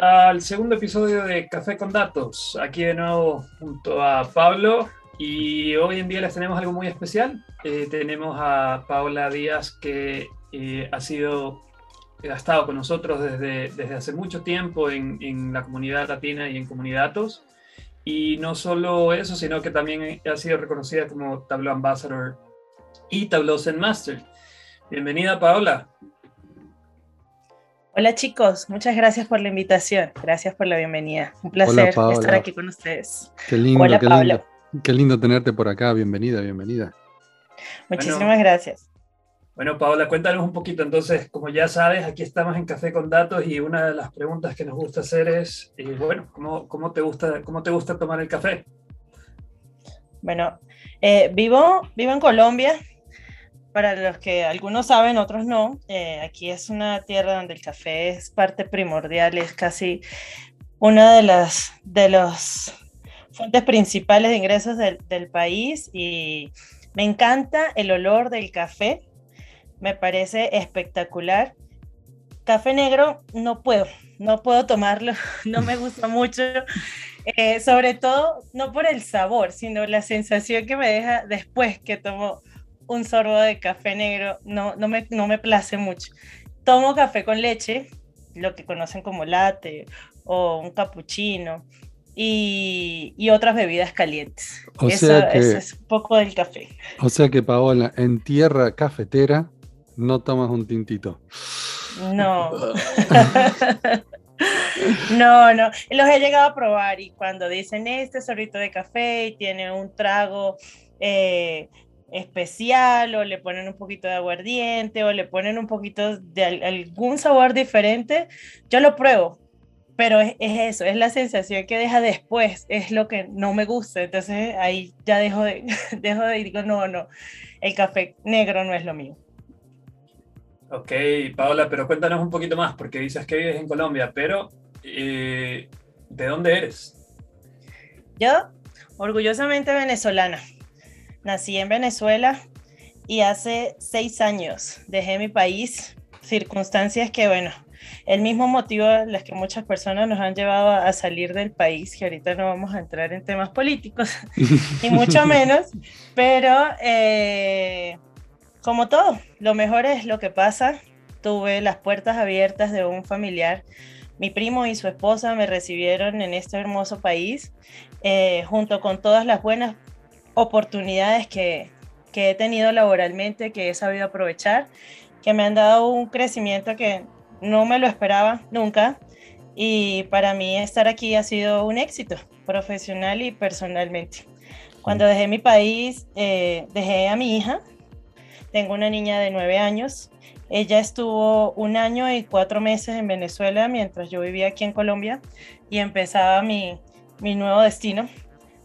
Al segundo episodio de Café con Datos. Aquí de nuevo junto a Pablo y hoy en día les tenemos algo muy especial. Eh, tenemos a Paula Díaz que eh, ha sido ha estado con nosotros desde, desde hace mucho tiempo en, la comunidad latina y en Comunidad Datos. Y no solo eso, sino que también ha sido reconocida como Tableau Ambassador y Tableau Zen Master. Bienvenida, Paola. Hola chicos, muchas gracias por la invitación, gracias por la bienvenida. Un placer estar aquí con ustedes. Qué lindo, Hola, qué Pablo. Lindo, qué lindo tenerte por acá, bienvenida, bienvenida. Muchísimas gracias. Bueno, Paola, cuéntanos un poquito. Entonces, como ya sabes, aquí estamos en Café con Datos y una de las preguntas que nos gusta hacer es, eh, bueno, ¿cómo, ¿cómo, te gusta, ¿cómo te gusta tomar el café? Bueno, eh, vivo, vivo en Colombia, para los que algunos saben, otros no, eh, aquí es una tierra donde el café es parte primordial, es casi una de las de los fuentes principales de ingresos del, país y me encanta el olor del café, me parece espectacular. Café negro no puedo, no puedo tomarlo, no me gusta mucho, eh, sobre todo no por el sabor, sino la sensación que me deja después que tomo un sorbo de café negro, no, no, me, no me place mucho. Tomo café con leche, lo que conocen como latte o un cappuccino y, y otras bebidas calientes. O eso, sea que, es un poco del café. O sea que Paola, en tierra cafetera no tomas un tintito. No. No, no, los he llegado a probar y cuando dicen este sorbito de café y tiene un trago eh, especial o le ponen un poquito de aguardiente o le ponen un poquito de algún sabor diferente, yo lo pruebo, pero es, es, eso, es la sensación que deja después, es lo que no me gusta, entonces ahí ya dejo de, dejo de digo, no, no, el café negro no es lo mío. Ok, Paola, pero cuéntanos un poquito más, porque dices que vives en Colombia, pero eh, ¿de dónde eres? Yo, orgullosamente venezolana. Nací en Venezuela y hace seis años dejé mi país, circunstancias que, bueno, el mismo motivo las que muchas personas nos han llevado a salir del país, que ahorita no vamos a entrar en temas políticos, y mucho menos, pero eh, como todo, lo mejor es lo que pasa. Tuve las puertas abiertas de un familiar. Mi primo y su esposa me recibieron en este hermoso país, eh, junto con todas las buenas oportunidades que, que he tenido laboralmente, que he sabido aprovechar, que me han dado un crecimiento que no me lo esperaba nunca. Y para mí estar aquí ha sido un éxito profesional y personalmente. Cuando dejé mi país, eh, dejé a mi hija. Tengo una niña de nueve años. Ella estuvo un año y cuatro meses en Venezuela mientras yo vivía aquí en Colombia y empezaba mi, mi nuevo destino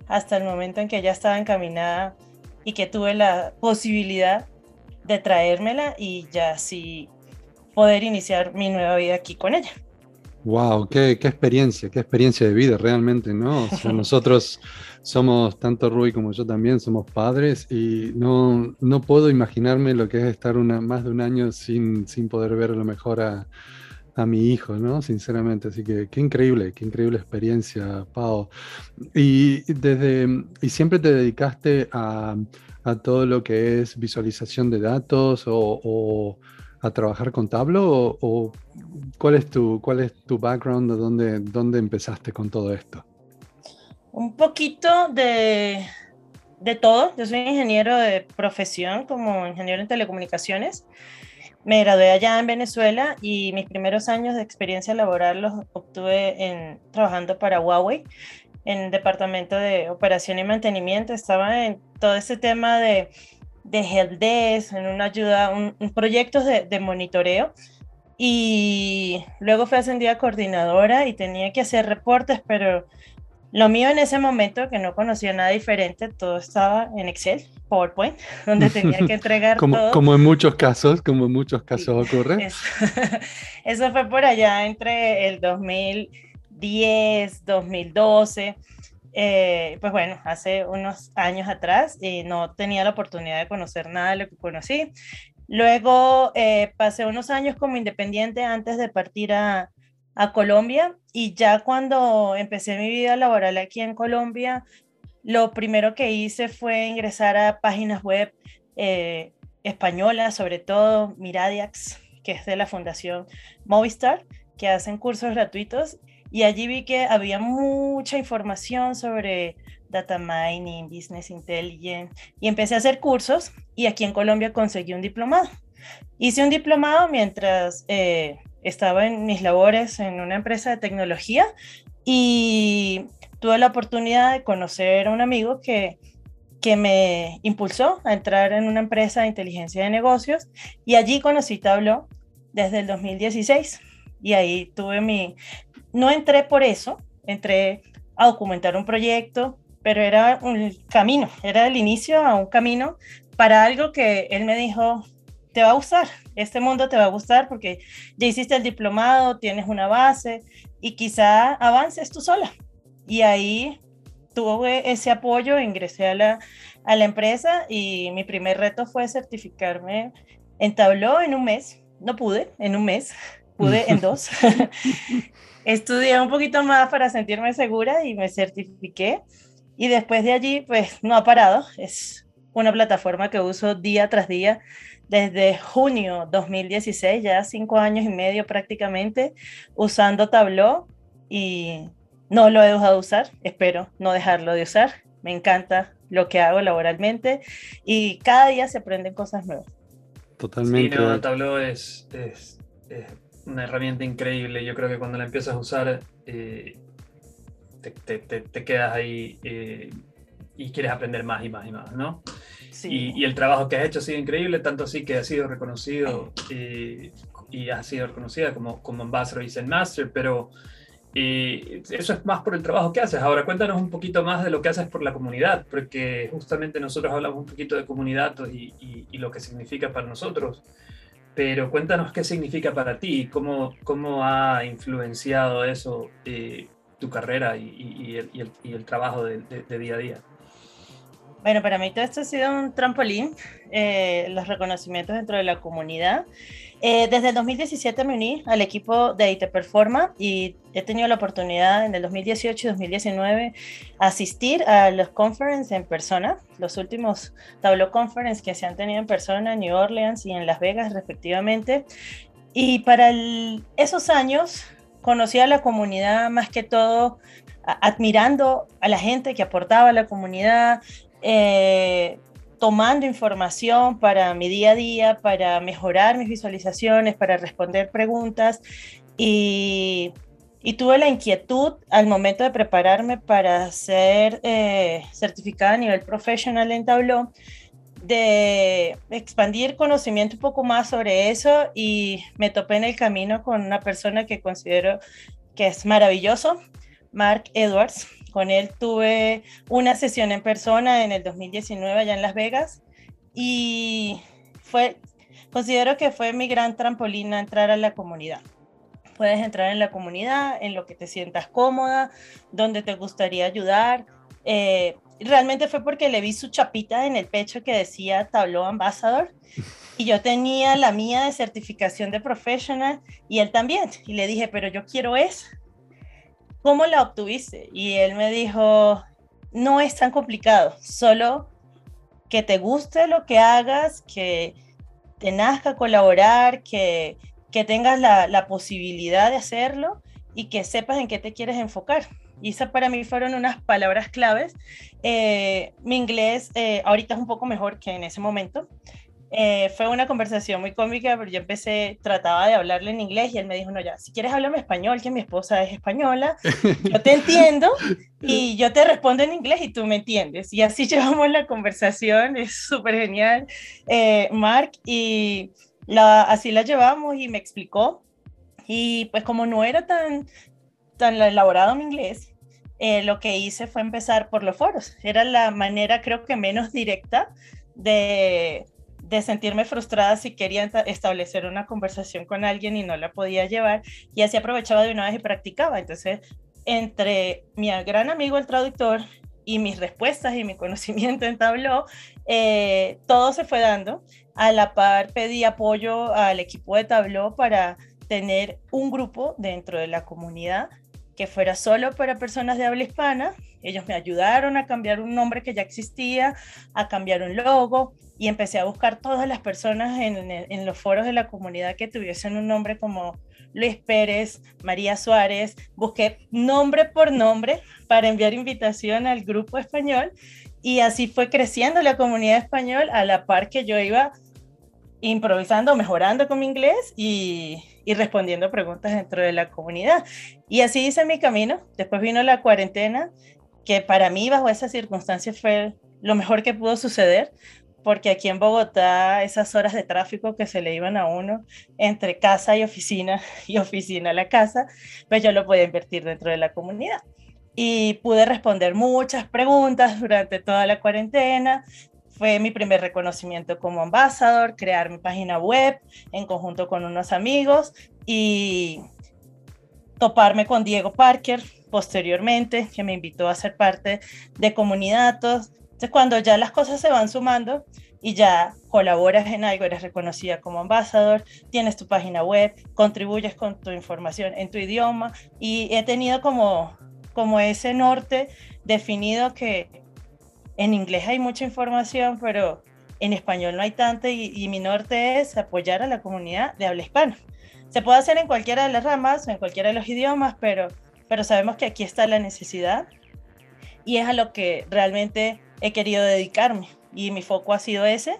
hasta el momento en que ella estaba encaminada y que tuve la posibilidad de traérmela y ya sí poder iniciar mi nueva vida aquí con ella. Wow, qué, qué experiencia, qué experiencia de vida realmente, ¿no? O sea, nosotros somos, tanto Rui como yo también, somos padres y no, no puedo imaginarme lo que es estar una, más de un año sin, sin poder ver a lo mejor a, a mi hijo, ¿no? Sinceramente, así que qué increíble, qué increíble experiencia, Pau. Y desde, y siempre te dedicaste a, a todo lo que es visualización de datos o, a trabajar con Tableau o, o, cuál es tu cuál es tu background, de dónde, dónde empezaste con todo esto? Un poquito de, de todo. Yo soy ingeniero de profesión como ingeniero en telecomunicaciones. Me gradué allá en Venezuela y mis primeros años de experiencia laboral los obtuve en, trabajando para Huawei en el departamento de operación y mantenimiento. Estaba en todo ese tema de, de helpdesk, en una ayuda, un, un proyectos de, de, monitoreo. Y luego fui ascendida a coordinadora y tenía que hacer reportes, pero Lo mío en ese momento, que no conocía nada diferente, todo estaba en Excel, PowerPoint, donde tenía que entregar como, todo. Como en muchos casos, como en muchos casos ocurre. Eso, eso fue por allá entre el 2010, 2012. Eh, pues bueno, hace unos años atrás y no tenía la oportunidad de conocer nada de lo que conocí. Luego eh, pasé unos años como independiente antes de partir a, a Colombia y ya cuando empecé mi vida laboral aquí en Colombia, lo primero que hice fue ingresar a páginas web eh, españolas, sobre todo Miradiax, que es de la Fundación Movistar, que hacen cursos gratuitos. Y allí vi que había mucha información sobre data mining, business intelligence, y empecé a hacer cursos y aquí en Colombia conseguí un diplomado. Hice un diplomado mientras eh, estaba en mis labores en una empresa de tecnología y tuve la oportunidad de conocer a un amigo que, que me impulsó a entrar en una empresa de inteligencia de negocios y allí conocí Tableau desde el 2016 y ahí tuve mi... No entré por eso, entré a documentar un proyecto, pero era un camino, era el inicio a un camino para algo que él me dijo, te va a gustar, este mundo te va a gustar porque ya hiciste el diplomado, tienes una base y quizá avances tú sola. Y ahí tuve ese apoyo, ingresé a la, a la empresa y mi primer reto fue certificarme en Tableau en un mes. No pude en un mes, pude en dos. Estudié un poquito más para sentirme segura y me certifiqué. Y después de allí, pues no ha parado. Es una plataforma que uso día tras día desde junio 2016, ya cinco años y medio prácticamente, usando Tableau y no lo he dejado de usar, espero no dejarlo de usar. Me encanta lo que hago laboralmente y cada día se aprenden cosas nuevas. Totalmente. Sí, no, Tableau es, es, es, una herramienta increíble. Yo creo que cuando la empiezas a usar, eh, te, te, te, quedas ahí eh, y quieres aprender más y más y más, ¿no? Y, el trabajo que has hecho ha sido increíble, tanto así que ha sido reconocido y, has sido reconocida como, como Ambassador y Zen Master, pero eso es más por el trabajo que haces. Ahora cuéntanos un poquito más de lo que haces por la comunidad, porque justamente nosotros hablamos un poquito de comunidad y, lo que significa para nosotros, pero cuéntanos qué significa para ti, cómo, cómo ha influenciado eso eh, tu carrera y, el, trabajo de día a día. Bueno, para mí todo esto ha sido un trampolín, eh, los reconocimientos dentro de la comunidad. Eh, desde el 2017 me uní al equipo de IT Performa y he tenido la oportunidad en el 2018 y 2019 asistir a los conferences en persona, los últimos Tableau Conference que se han tenido en persona en New Orleans y en Las Vegas respectivamente. Y para esos años conocí a la comunidad más que todo admirando a la gente que aportaba a la comunidad, eh, tomando información para mi día a día, para mejorar mis visualizaciones, para responder preguntas. Y, tuve la inquietud al momento de prepararme para ser eh, certificada a nivel profesional en Tableau de expandir conocimiento un poco más sobre eso y me topé en el camino con una persona que considero que es maravilloso, Mark Edwards. Con él tuve una sesión en persona en el 2019 allá en Las Vegas y fue, considero que fue mi gran trampolín a entrar a la comunidad. Puedes entrar en la comunidad, en lo que te sientas cómoda, donde te gustaría ayudar. Eh, realmente fue porque le vi su chapita en el pecho que decía Tableau Ambassador y yo tenía la mía de certificación de professional y él también. Y le dije, pero yo quiero eso. ¿Cómo la obtuviste? Y él me dijo, no es tan complicado, solo que te guste lo que hagas, que te nazca colaborar, que, que tengas la, la, posibilidad de hacerlo y que sepas en qué te quieres enfocar. Y esas para mí fueron unas palabras claves. Eh, mi inglés eh, ahorita es un poco mejor que en ese momento. Eh, fue una conversación muy cómica, pero yo empecé, trataba de hablarle en inglés y él me dijo, no, ya, si quieres hablarme español, que mi esposa es española, yo te entiendo y yo te respondo en inglés y tú me entiendes. Y así llevamos la conversación, es súper genial, eh, Mark, y la, así la llevamos y me explicó. Y pues como no era tan, tan elaborado mi inglés, eh, lo que hice fue empezar por los foros. Era la manera, creo que menos directa de, de sentirme frustrada si quería establecer una conversación con alguien y no la podía llevar. Y así aprovechaba de una vez y practicaba. Entonces, entre mi gran amigo el traductor y mis respuestas y mi conocimiento en Tableau, eh, todo se fue dando. A la par pedí apoyo al equipo de Tableau para tener un grupo dentro de la comunidad que fuera solo para personas de habla hispana. Ellos me ayudaron a cambiar un nombre que ya existía, a cambiar un logo y empecé a buscar todas las personas en, los foros de la comunidad que tuviesen un nombre como Luis Pérez, María Suárez. Busqué nombre por nombre para enviar invitación al grupo español y así fue creciendo la comunidad español a la par que yo iba improvisando, mejorando con mi inglés y, y respondiendo preguntas dentro de la comunidad. Y así hice mi camino. Después vino la cuarentena, que para mí bajo esas circunstancias fue lo mejor que pudo suceder, porque aquí en Bogotá esas horas de tráfico que se le iban a uno entre casa y oficina y oficina a la casa, pues yo lo podía invertir dentro de la comunidad. Y pude responder muchas preguntas durante toda la cuarentena, fue mi primer reconocimiento como ambasador, crear mi página web en conjunto con unos amigos y toparme con Diego Parker posteriormente, que me invitó a ser parte de Comunidades. Entonces, cuando ya las cosas se van sumando y ya colaboras en algo, eres reconocida como ambasador, tienes tu página web, contribuyes con tu información en tu idioma y he tenido como, como ese norte definido que en inglés hay mucha información, pero en español no hay tanta y, mi norte es apoyar a la comunidad de habla hispana. Se puede hacer en cualquiera de las ramas en cualquiera de los idiomas, pero, pero sabemos que aquí está la necesidad y es a lo que realmente he querido dedicarme y mi foco ha sido ese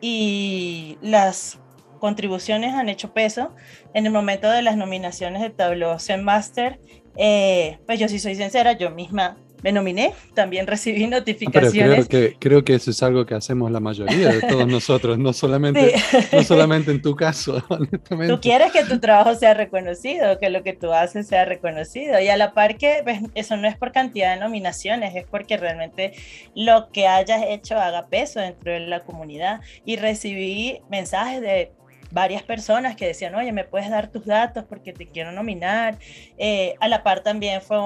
y las contribuciones han hecho peso. En el momento de las nominaciones de Tableau Zen Master, eh, pues yo sí soy sincera, yo misma me nominé, también recibí notificaciones. Pero creo que, creo que eso es algo que hacemos la mayoría de todos nosotros, no solamente, no solamente en tu caso, honestamente. Tú quieres que tu trabajo sea reconocido, que lo que tú haces sea reconocido. Y a la par que pues, eso no es por cantidad de nominaciones, es porque realmente lo que hayas hecho haga peso dentro de la comunidad. Y recibí mensajes de varias personas que decían, oye, me puedes dar tus datos porque te quiero nominar. Eh, a la par también fue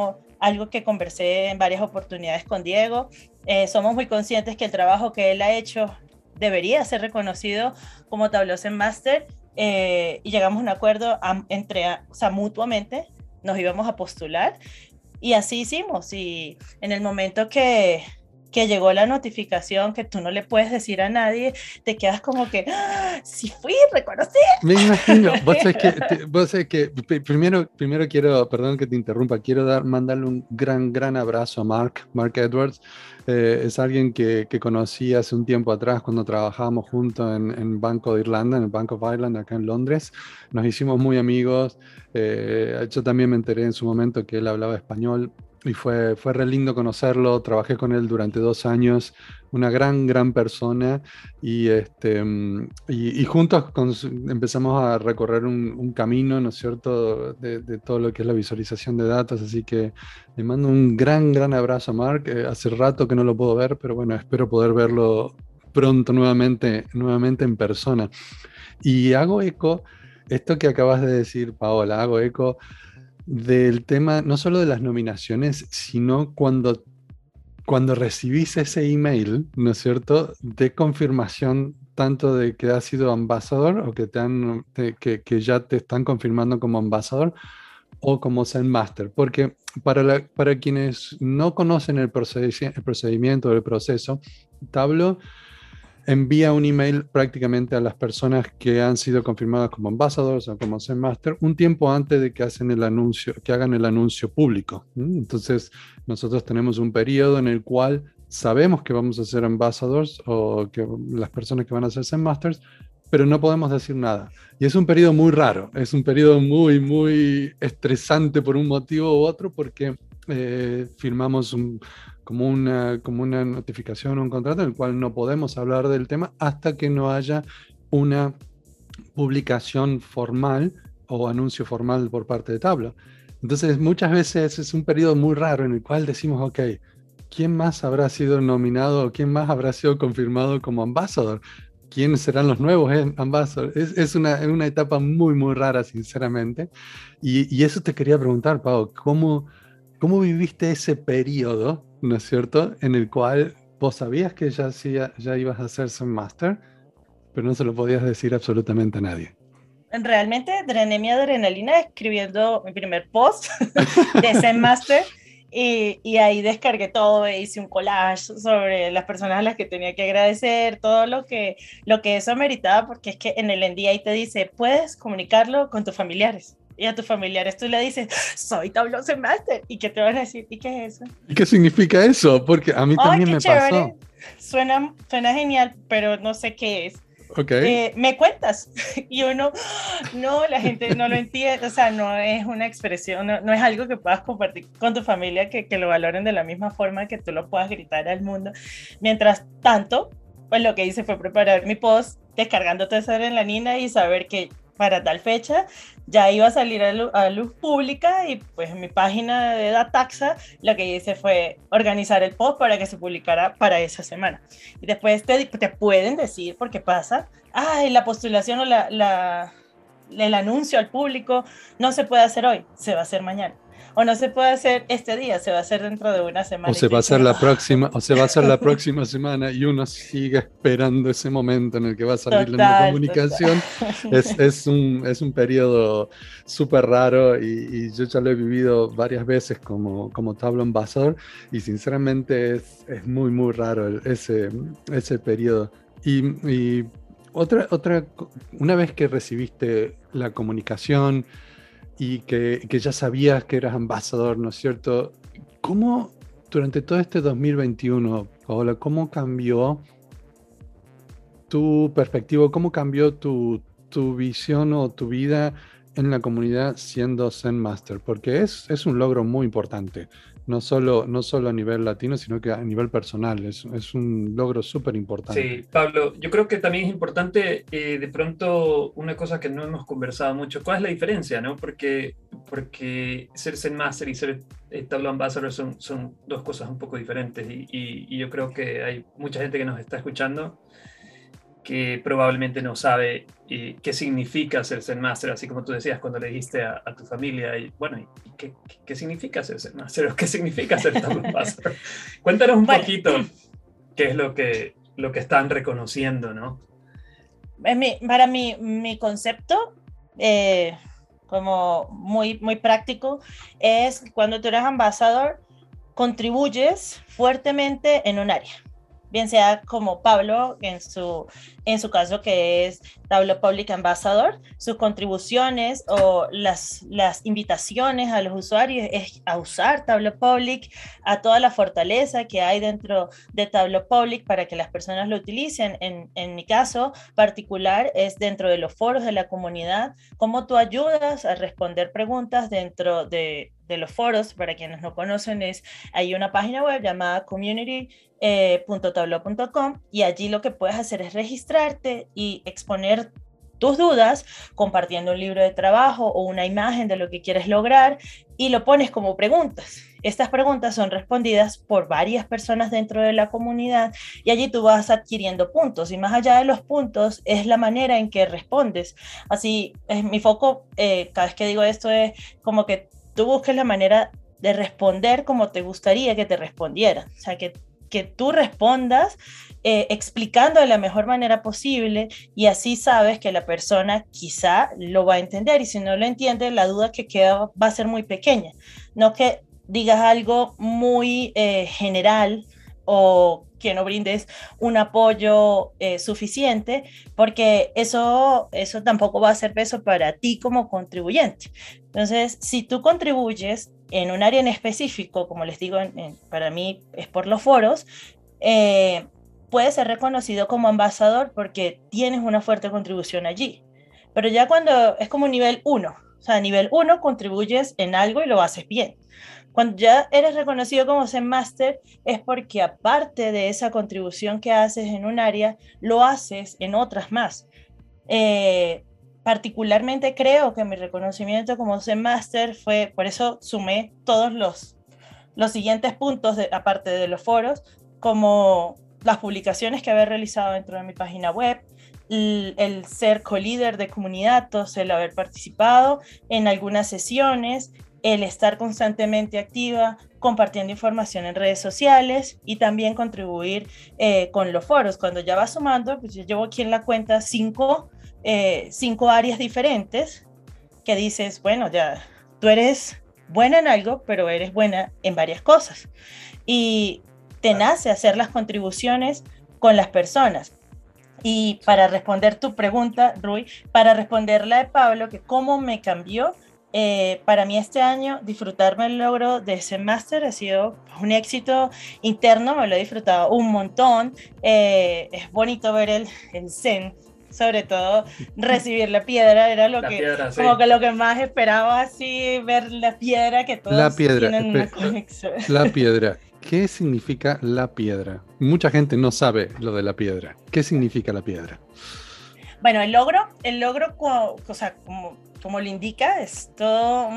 algo que conversé en varias oportunidades con Diego. Eh, somos muy conscientes que el trabajo que él ha hecho debería ser reconocido como Tableau Master eh, y llegamos a un acuerdo entre, o sea, mutuamente nos íbamos a postular y así hicimos y en el momento que que llegó la notificación que tú no le puedes decir a nadie, te quedas como que, ¡Ah, sí fui, reconocí. Me imagino, vos sabés que, vos sabés que primero, primero quiero, perdón que te interrumpa, quiero dar, mandarle un gran, gran abrazo a Mark, Mark Edwards. Eh, es alguien que, que, conocí hace un tiempo atrás cuando trabajábamos juntos en, en, Banco de Irlanda, en el Bank of Ireland, acá en Londres. Nos hicimos muy amigos. Eh, yo también me enteré en su momento que él hablaba español y fue, fue re lindo conocerlo, trabajé con él durante dos años, una gran, gran persona y, este, mm, y, juntos empezamos a recorrer un, camino, ¿no es cierto?, de, todo lo que es la visualización de datos, así que le mando un gran, gran abrazo a Mark, eh, hace rato que no lo puedo ver, pero bueno, espero poder verlo pronto nuevamente, nuevamente en persona. Y hago eco, esto que acabas de decir, Paola, hago eco del tema, no solo de las nominaciones, sino cuando, cuando recibís ese email, ¿no es cierto?, de confirmación tanto de que has sido ambasador o que, te han, que, que, ya te están confirmando como ambasador o como Zen Master. Porque para, para quienes no conocen el, procedimiento, el procedimiento, el proceso, Tablo envía un email prácticamente a las personas que han sido confirmadas como ambasadores o como Zen Master un tiempo antes de que hacen el anuncio, que hagan el anuncio público. Entonces, nosotros tenemos un periodo en el cual sabemos que vamos a ser ambassadors o que las personas que van a ser Zen Masters, pero no podemos decir nada. Y es un periodo muy raro, es un periodo muy, muy estresante por un motivo u otro porque eh, firmamos un, como una, como una notificación o un contrato en el cual no podemos hablar del tema hasta que no haya una publicación formal o anuncio formal por parte de Tablo. Entonces, muchas veces es un periodo muy raro en el cual decimos, ok, ¿quién más habrá sido nominado o quién más habrá sido confirmado como ambassador? ¿Quiénes serán los nuevos eh, ambassadors? Es, es una, una, etapa muy, muy rara, sinceramente. Y, y, eso te quería preguntar, Pau, ¿cómo, ¿cómo viviste ese periodo, ¿no es cierto?, en el cual vos sabías que ya, ya, ya ibas a hacer Zen Master, pero no se lo podías decir absolutamente a nadie realmente drené mi adrenalina escribiendo mi primer post de Zen Master y, y, ahí descargué todo, e hice un collage sobre las personas a las que tenía que agradecer, todo lo que, lo que eso meritaba, porque es que en el NDA te dice, puedes comunicarlo con tus familiares. Y a tus familiares tú le dices, soy Tableau Master. ¿Y qué te van a decir? ¿Y qué es eso? ¿Y qué significa eso? Porque a mí también me pasó. Suena, suena genial, pero no sé qué es. Okay. Eh, me cuentas y uno no la gente no lo entiende o sea no es una expresión no, no es algo que puedas compartir con tu familia que, que, lo valoren de la misma forma que tú lo puedas gritar al mundo mientras tanto pues lo que hice fue preparar mi post descargando toda esa adrenalina y saber que para tal fecha ya iba a salir a a luz, pública y pues en mi página de Dataxa lo que hice fue organizar el post para que se publicara para esa semana. Y después te, te pueden decir, porque pasa, ay, la postulación o la, la, el anuncio al público no se puede hacer hoy, se va a hacer mañana o no se puede hacer este día, se va a hacer dentro de una semana. O se va a hacer la próxima, o se va a hacer la próxima semana y uno sigue esperando ese momento en el que va a salir la comunicación. Es, es, un, es un periodo súper raro y, yo ya lo he vivido varias veces como, como tablo Ambassador y sinceramente es, es muy, muy raro ese, ese periodo. Y, y otra, otra, una vez que recibiste la comunicación, y que, que, ya sabías que eras ambasador, ¿no es cierto? ¿Cómo durante todo este 2021, Paola, cómo cambió tu perspectiva, cómo cambió tu, tu visión o tu vida en la comunidad siendo Zen Master? Porque es, es un logro muy importante no solo, no solo a nivel latino, sino que a nivel personal. Es, es un logro súper importante. Sí, Pablo, yo creo que también es importante, eh, de pronto, una cosa que no hemos conversado mucho, ¿cuál es la diferencia? No? Porque, porque ser Zen Master y ser eh, Tableau Ambassador son, son dos cosas un poco diferentes y, y, y yo creo que hay mucha gente que nos está escuchando que probablemente no sabe eh, qué significa ser Zen Master, así como tú decías cuando le dijiste a, tu familia, y, bueno, ¿y qué, qué, significa ser Zen Master? ¿Qué significa ser Tableau Master? Cuéntanos un poquito qué es lo que, lo que están reconociendo, ¿no? para mí, mi concepto, eh, como muy, muy práctico, es cuando tú eres ambasador, contribuyes fuertemente en un área bien sea como Pablo en su, en su caso que es Tableau Public Ambassador, sus contribuciones o las, las invitaciones a los usuarios es a usar Tableau Public, a toda la fortaleza que hay dentro de Tableau Public para que las personas lo utilicen. En, en mi caso particular es dentro de los foros de la comunidad, cómo tú ayudas a responder preguntas dentro de, de los foros, para quienes no conocen, es hay una página web llamada community.tableau.com y allí lo que puedes hacer es registrarte y exponer tus dudas compartiendo un libro de trabajo o una imagen de lo que quieres lograr y lo pones como preguntas. Estas preguntas son respondidas por varias personas dentro de la comunidad y allí tú vas adquiriendo puntos y más allá de los puntos es la manera en que respondes. Así, es mi foco, eh, cada vez que digo esto es como que tú busques la manera de responder como te gustaría que te respondiera. O sea, que, que tú respondas eh, explicando de la mejor manera posible y así sabes que la persona quizá lo va a entender y si no lo entiende, la duda que queda va a ser muy pequeña. No que digas algo muy eh, general o que no brindes un apoyo eh, suficiente, porque eso, eso tampoco va a ser peso para ti como contribuyente. Entonces, si tú contribuyes en un área en específico, como les digo, para mí es por los foros, eh, puedes ser reconocido como ambasador porque tienes una fuerte contribución allí. Pero ya cuando es como nivel 1, o sea, nivel 1 contribuyes en algo y lo haces bien. Cuando ya eres reconocido como Zen Master es porque aparte de esa contribución que haces en un área, lo haces en otras más. Eh, particularmente creo que mi reconocimiento como Zen Master fue, por eso sumé todos los, los siguientes puntos, aparte de los foros, como las publicaciones que había realizado dentro de mi página web, el, el ser co-líder de comunidad, el haber participado en algunas sesiones, el estar constantemente activa, compartiendo información en redes sociales y también contribuir eh, con los foros. Cuando ya va sumando, pues yo llevo aquí en la cuenta cinco, eh, cinco áreas diferentes que dices, bueno, ya tú eres buena en algo, pero eres buena en varias cosas. Y te nace hacer las contribuciones con las personas. Y para responder tu pregunta, Rui, para responder la de Pablo, que cómo me cambió, eh, para mí este año disfrutarme el logro de ese máster ha sido un éxito interno, me lo he disfrutado un montón. Eh, es bonito ver el, el zen, sobre todo recibir la piedra, era lo que como que lo que más esperaba así, ver la piedra que todos la piedra, tienen una conexión. La piedra. ¿Qué significa la piedra? Mucha gente no sabe lo de la piedra. ¿Qué significa la piedra? Bueno, el logro, el logro, o sea, como, como lo indica, es todo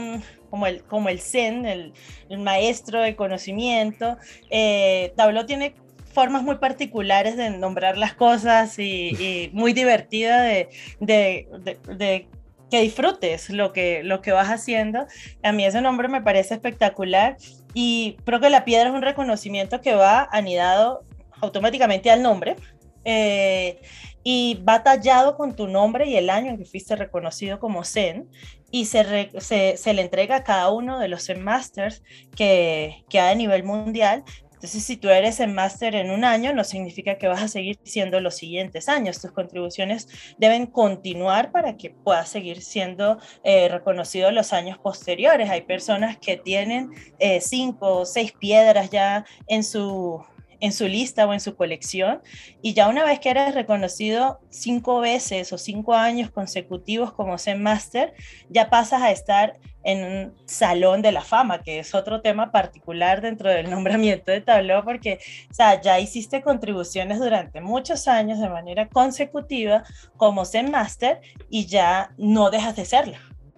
como, el, como el Zen, el, maestro de conocimiento. Eh, tiene formas muy particulares de nombrar las cosas y, muy divertida de, de, de, que disfrutes lo que, lo que vas haciendo. A mí ese nombre me parece espectacular y creo que la piedra es un reconocimiento que va anidado automáticamente al nombre. Eh, y va tallado con tu nombre y el año en que fuiste reconocido como Zen y se, se, le entrega a cada uno de los Zen Masters que, que hay a nivel mundial. Entonces, si tú eres Zen Master en un año, no significa que vas a seguir siendo los siguientes años. Tus contribuciones deben continuar para que puedas seguir siendo eh, reconocido los años posteriores. Hay personas que tienen eh, cinco o seis piedras ya en su en su lista o en su colección y ya una vez que eres reconocido cinco veces o cinco años consecutivos como Zen Master, ya pasas a estar en un salón de la fama, que es otro tema particular dentro del nombramiento de Tableau, porque o sea, ya hiciste contribuciones durante muchos años de manera consecutiva como Zen Master y ya no dejas de serlo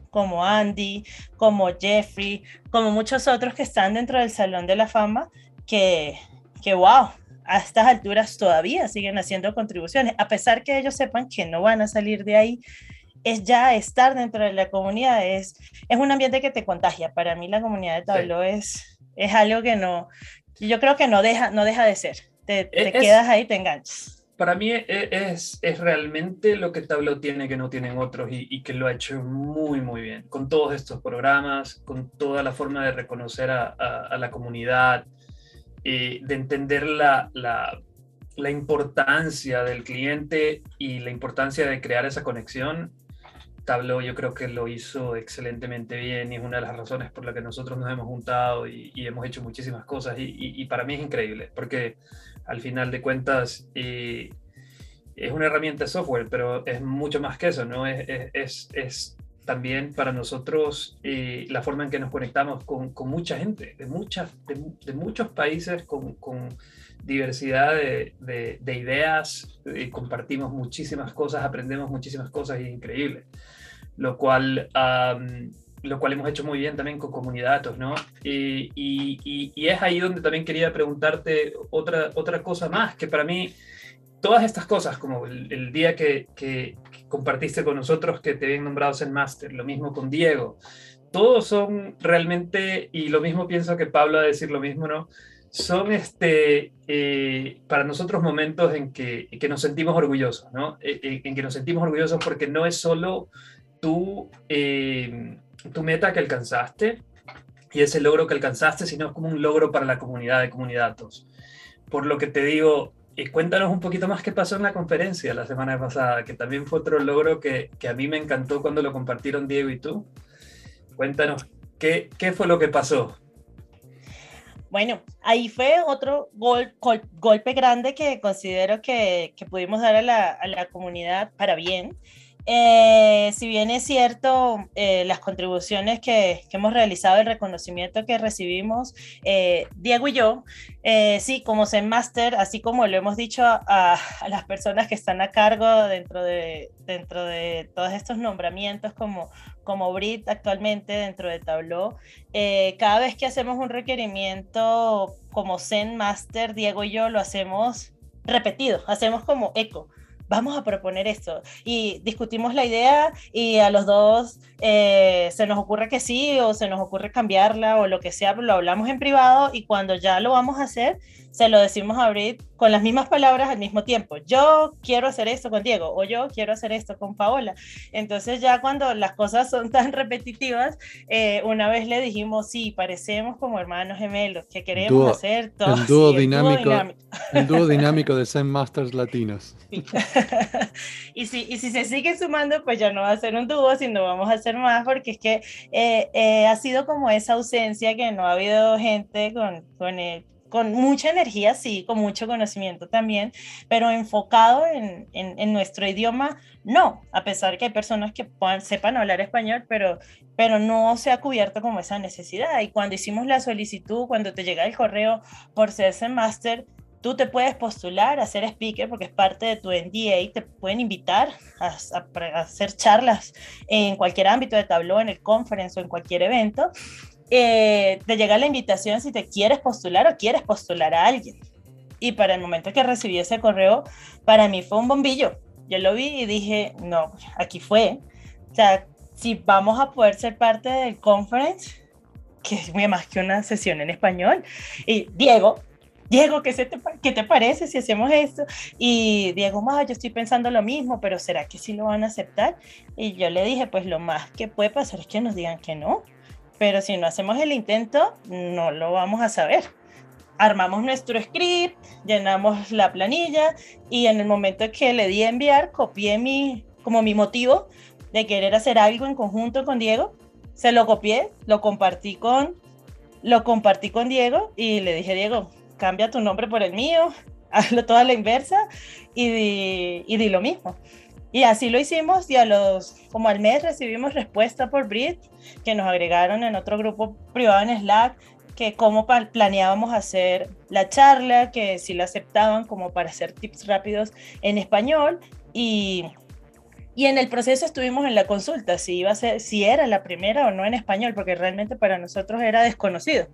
como Andy, como Jeffrey, como muchos otros que están dentro del Salón de la Fama, que que wow, a estas alturas todavía siguen haciendo contribuciones, a pesar que ellos sepan que no van a salir de ahí, es ya estar dentro de la comunidad, es, es un ambiente que te contagia. Para mí la comunidad de Tableau es, es algo que no, yo creo que no deja, no deja de ser, te, te quedas ahí, te enganchas. Para mí e, es, es, realmente lo que Tableau tiene que no tienen otros y, y, que lo ha hecho muy, muy bien, con todos estos programas, con toda la forma de reconocer a, a, a la comunidad, eh, de entender la, la, la, importancia del cliente y la importancia de crear esa conexión, Tableau yo creo que lo hizo excelentemente bien y es una de las razones por la que nosotros nos hemos juntado y, hemos hecho muchísimas cosas y, y, para mí es increíble porque al final de cuentas eh, es una herramienta de software, pero es mucho más que eso, ¿no? Es, es, es también para nosotros eh, la forma en que nos conectamos con, con mucha gente, de, muchas, de, muchos países, con, con diversidad de, de ideas, eh, compartimos muchísimas cosas, aprendemos muchísimas cosas y es increíble. Lo cual, lo cual hemos hecho muy bien también con comunidades, ¿no? y, y, y, es ahí donde también quería preguntarte otra, otra cosa más, que para mí todas estas cosas, como el, día que, que, compartiste con nosotros que te habían nombrado en máster, lo mismo con Diego, todos son realmente, y lo mismo pienso que Pablo va a decir lo mismo, ¿no? Son este, eh, para nosotros momentos en que, que, nos sentimos orgullosos, ¿no? Eh, eh, en que nos sentimos orgullosos porque no es solo tu, tu meta que alcanzaste y ese logro que alcanzaste, sino es como un logro para la comunidad de comunidades. Por lo que te digo, y cuéntanos un poquito más qué pasó en la conferencia la semana pasada, que también fue otro logro que, que a mí me encantó cuando lo compartieron Diego y tú. Cuéntanos, ¿qué, qué fue lo que pasó? Bueno, ahí fue otro gol, golpe grande que considero que, que pudimos dar a la, a la, comunidad para bien. Eh, si bien es cierto, eh, las contribuciones que, que, hemos realizado, el reconocimiento que recibimos, eh, Diego y yo, sí, como Zen Master, así como lo hemos dicho a, a, las personas que están a cargo dentro de, dentro de todos estos nombramientos como, como Brit actualmente dentro de Tableau, cada vez que hacemos un requerimiento como Zen Master, Diego y yo lo hacemos repetido, hacemos como eco vamos a proponer esto. Y discutimos la idea y a los dos eh, se nos ocurre que sí o se nos ocurre cambiarla o lo que sea, lo hablamos en privado y cuando ya lo vamos a hacer, se lo decimos a Brit con las mismas palabras al mismo tiempo. Yo quiero hacer esto con Diego o yo quiero hacer esto con Paola. Entonces ya cuando las cosas son tan repetitivas, eh, una vez le dijimos, sí, parecemos como hermanos gemelos, que queremos hacer todo. El dúo, dinámico, el dúo dinámico de Zen Masters latinos. y, si, y si se sigue sumando, pues ya no va a ser un dúo, sino vamos a hacer más, porque es que eh, eh, ha sido como esa ausencia que no ha habido gente con, con el con mucha energía, sí, con mucho conocimiento también, pero enfocado en, en, nuestro idioma, no, a pesar que hay personas que puedan, sepan hablar español, pero, pero no se ha cubierto como esa necesidad. Y cuando hicimos la solicitud, cuando te llega el correo por CS Master, tú te puedes postular a ser speaker porque es parte de tu NDA, te pueden invitar a, a, hacer charlas en cualquier ámbito de tabló, en el conference o en cualquier evento eh, te llega la invitación si te quieres postular o quieres postular a alguien. Y para el momento que recibí ese correo, para mí fue un bombillo. Yo lo vi y dije, no, aquí fue. O sea, si vamos a poder ser parte del conference, que es más que una sesión en español. Y Diego, Diego, ¿qué, te, ¿qué te parece si hacemos esto? Y Diego, más, yo estoy pensando lo mismo, pero ¿será que sí lo van a aceptar? Y yo le dije, pues lo más que puede pasar es que nos digan que no pero si no hacemos el intento, no lo vamos a saber. Armamos nuestro script, llenamos la planilla y en el momento que le di a enviar, copié mi, como mi motivo de querer hacer algo en conjunto con Diego. Se lo copié, lo compartí con, lo compartí con Diego y le dije, Diego, cambia tu nombre por el mío, hazlo toda la inversa y di, y di lo mismo. Y así lo hicimos y a los, como al mes recibimos respuesta por Brit, que nos agregaron en otro grupo privado en Slack, que cómo planeábamos hacer la charla, que si la aceptaban como para hacer tips rápidos en español y y en el proceso estuvimos en la consulta, si, iba a ser, si era la primera o no en español, porque realmente para nosotros era desconocido.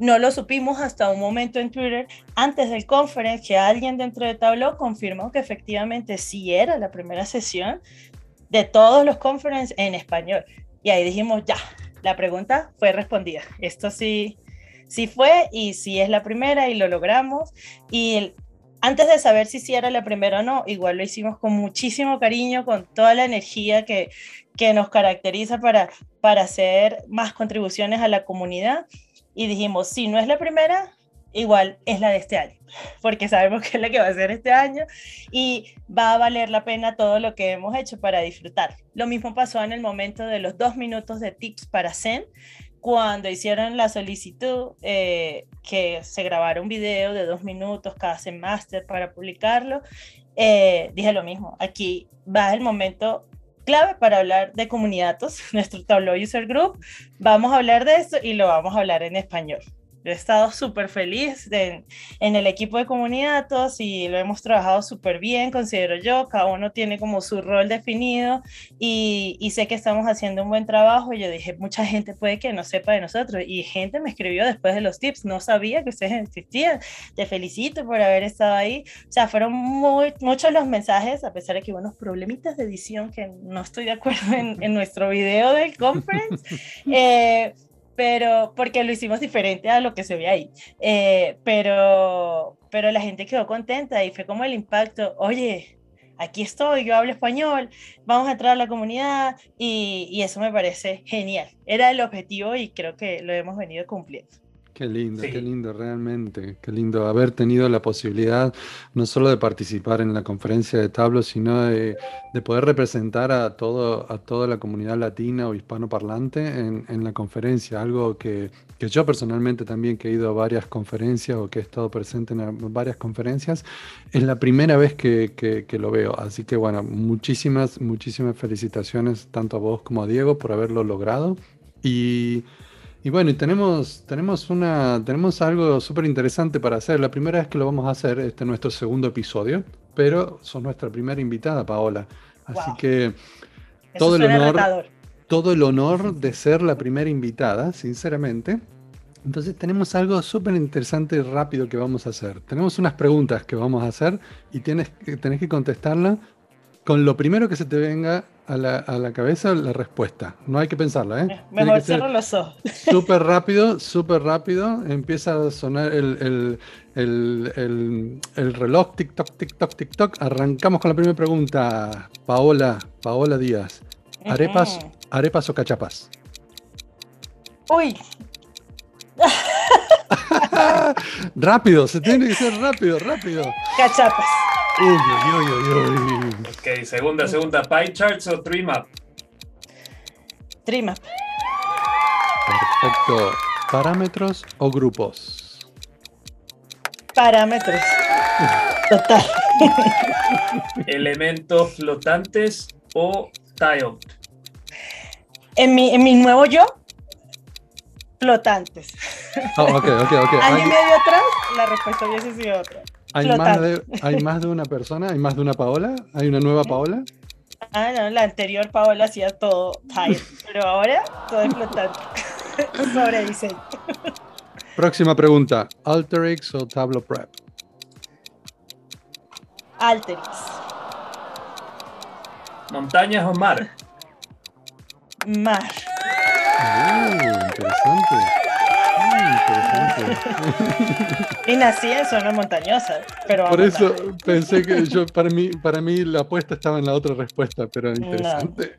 No lo supimos hasta un momento en Twitter, antes del conference, que alguien dentro de Tableau confirmó que efectivamente sí era la primera sesión de todos los conferences en español. Y ahí dijimos, ya, la pregunta fue respondida. Esto sí, sí fue y sí es la primera y lo logramos. Y antes de saber si sí era la primera o no, igual lo hicimos con muchísimo cariño, con toda la energía que, que nos caracteriza para, para hacer más contribuciones a la comunidad. Y dijimos, si no es la primera, igual es la de este año, porque sabemos que es la que va a ser este año y va a valer la pena todo lo que hemos hecho para disfrutar. Lo mismo pasó en el momento de los dos minutos de tips para Zen, cuando hicieron la solicitud, eh, que se grabara un video de dos minutos cada semestre para publicarlo, eh, dije lo mismo. Aquí va el momento clave para hablar de comunidades, nuestro Tableau User Group. Vamos a hablar de esto y lo vamos a hablar en español. Yo he estado súper feliz de, en el equipo de comunidad y lo hemos trabajado súper bien, considero yo. Cada uno tiene como su rol definido y, y, sé que estamos haciendo un buen trabajo. Yo dije, mucha gente puede que no sepa de nosotros y gente me escribió después de los tips, no sabía que ustedes existían. Te felicito por haber estado ahí. O sea, fueron muy, muchos los mensajes, a pesar de que hubo unos problemitas de edición que no estoy de acuerdo en, en nuestro video del conference. Eh, pero porque lo hicimos diferente a lo que se ve ahí. Eh, pero, pero la gente quedó contenta y fue como el impacto, oye, aquí estoy, yo hablo español, vamos a entrar a la comunidad y, y eso me parece genial. Era el objetivo y creo que lo hemos venido cumpliendo. Qué lindo, qué lindo realmente, qué lindo haber tenido la posibilidad no solo de participar en la conferencia de Tablo, sino de, poder representar a, todo, a toda la comunidad latina o hispanoparlante en, en la conferencia, algo que, que, yo personalmente también que he ido a varias conferencias o que he estado presente en varias conferencias, es la primera vez que, que lo veo. Así que bueno, muchísimas, muchísimas felicitaciones tanto a vos como a Diego por haberlo logrado. Y y bueno, tenemos, tenemos, una, tenemos algo súper interesante para hacer. La primera vez que lo vamos a hacer, este es nuestro segundo episodio, pero sos nuestra primera invitada, Paola. Así que todo el, honor, todo el honor de ser la primera invitada, sinceramente. Entonces tenemos algo súper interesante y rápido que vamos a hacer. Tenemos unas preguntas que vamos a hacer y tienes, tenés que contestarla con lo primero que se te venga a la, a la cabeza la respuesta. No hay que pensarla, ¿eh? Mejor cierro los ojos. Súper rápido, súper rápido. Empieza a sonar el, el, el, el reloj, tic-toc, tic-toc, tic-toc. Arrancamos con la primera pregunta. Paola, Paola Díaz. ¿Arepas, arepas o cachapas? Uy. rápido, se tiene que ser rápido, rápido. Cachapas. Uy, uy, uy, uy. Ok, segunda, segunda. ¿Pie charts o Trimap? Trimap. Perfecto. ¿Parámetros o grupos? Parámetros. Total. ¿Elementos flotantes o tiled? En mi, en mi nuevo yo, flotantes. Oh, ok, ok, ok. Año y medio atrás, la respuesta hubiese sido otra. ¿Hay más, de, ¿Hay más de una persona? ¿Hay más de una Paola? ¿Hay una nueva Paola? Ah, no, la anterior Paola hacía todo tire, pero ahora todo es flotante. Sobre diseño. Próxima pregunta. ¿Alterix o Tableau Prep? Alterix. ¿Montañas o mar? Mar. Uh, interesante. Y nací en zona montañosa, pero por eso pensé que yo para mí para mí la apuesta estaba en la otra respuesta, pero interesante.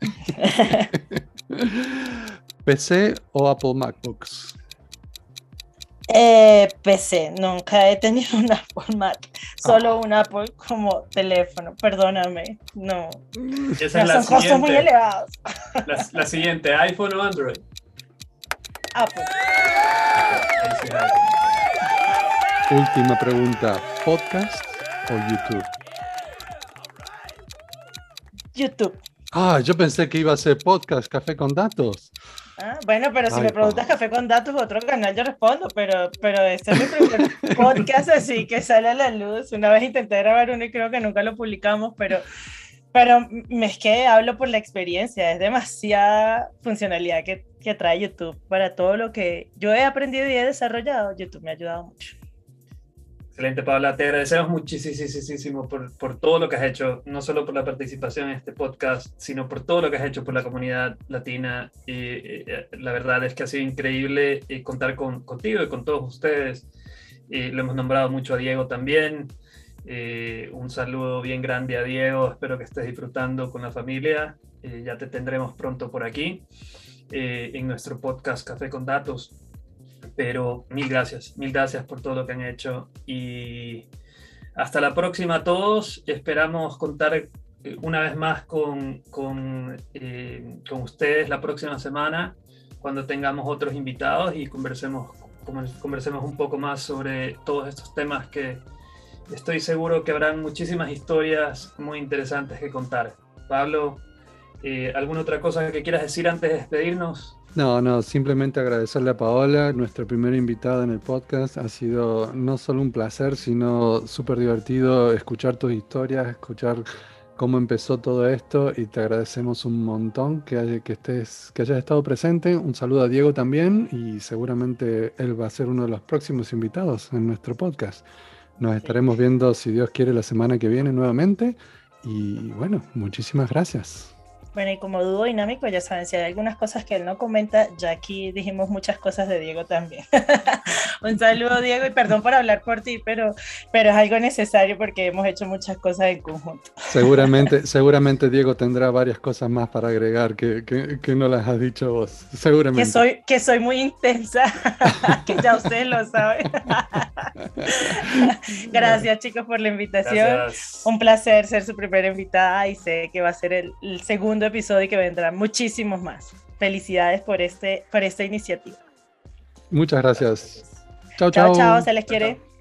PC o Apple MacBooks? Eh, PC, nunca he tenido un Apple Mac, solo un Apple como teléfono, perdóname, no. Esa son costos muy elevados. La, la siguiente, iPhone o Android. Apple. Última pregunta, ¿podcast o YouTube? YouTube. Ah, yo pensé que iba a ser podcast, café con datos. Ah, bueno, pero si me preguntas café con datos, otro canal yo respondo, pero, pero este es mi primer podcast así que sale a la luz. Una vez intenté grabar uno y creo que nunca lo publicamos, pero pero es que hablo por la experiencia, es demasiada funcionalidad que, que, trae YouTube para todo lo que yo he aprendido y he desarrollado. YouTube me ha ayudado mucho. Excelente, Paula. Te agradecemos muchísimo por, por, todo lo que has hecho, no solo por la participación en este podcast, sino por todo lo que has hecho por la comunidad latina. Y, eh, la verdad es que ha sido increíble eh, contar con, contigo y con todos ustedes. Y lo hemos nombrado mucho a Diego también. Eh, un saludo bien grande a Diego, espero que estés disfrutando con la familia. Eh, ya te tendremos pronto por aquí eh, en nuestro podcast Café con Datos. Pero mil gracias, mil gracias por todo lo que han hecho y hasta la próxima a todos. Esperamos contar una vez más con, con, con ustedes la próxima semana cuando tengamos otros invitados y conversemos, conversemos un poco más sobre todos estos temas que, estoy seguro que habrán muchísimas historias muy interesantes que contar. Pablo, eh, ¿alguna otra cosa que quieras decir antes de despedirnos? No, no, simplemente agradecerle a Paola, nuestra primera invitada en el podcast. Ha sido no solo un placer, sino súper divertido escuchar tus historias, escuchar cómo empezó todo esto y te agradecemos un montón que, que, estés, que hayas estado presente. Un saludo a Diego también y seguramente él va a ser uno de los próximos invitados en nuestro podcast. Nos estaremos viendo, si Dios quiere, la semana que viene nuevamente. Y bueno, muchísimas gracias. Bueno, y como dúo dinámico, ya saben, si hay algunas cosas que él no comenta, ya aquí dijimos muchas cosas de Diego también. Un saludo, Diego, y perdón por hablar por ti, pero, pero es algo necesario porque hemos hecho muchas cosas en conjunto. Seguramente, seguramente Diego tendrá varias cosas más para agregar que, que, que no las has dicho vos. Seguramente. Que soy, que soy muy intensa, que ya ustedes lo saben. Gracias, chicos, por la invitación. Un placer ser su primera invitada y sé que va a ser el, el segundo episodio y que vendrán muchísimos más. Felicidades por, este, por esta iniciativa. Muchas gracias. Chao, chao. Chao, chao, se les quiere.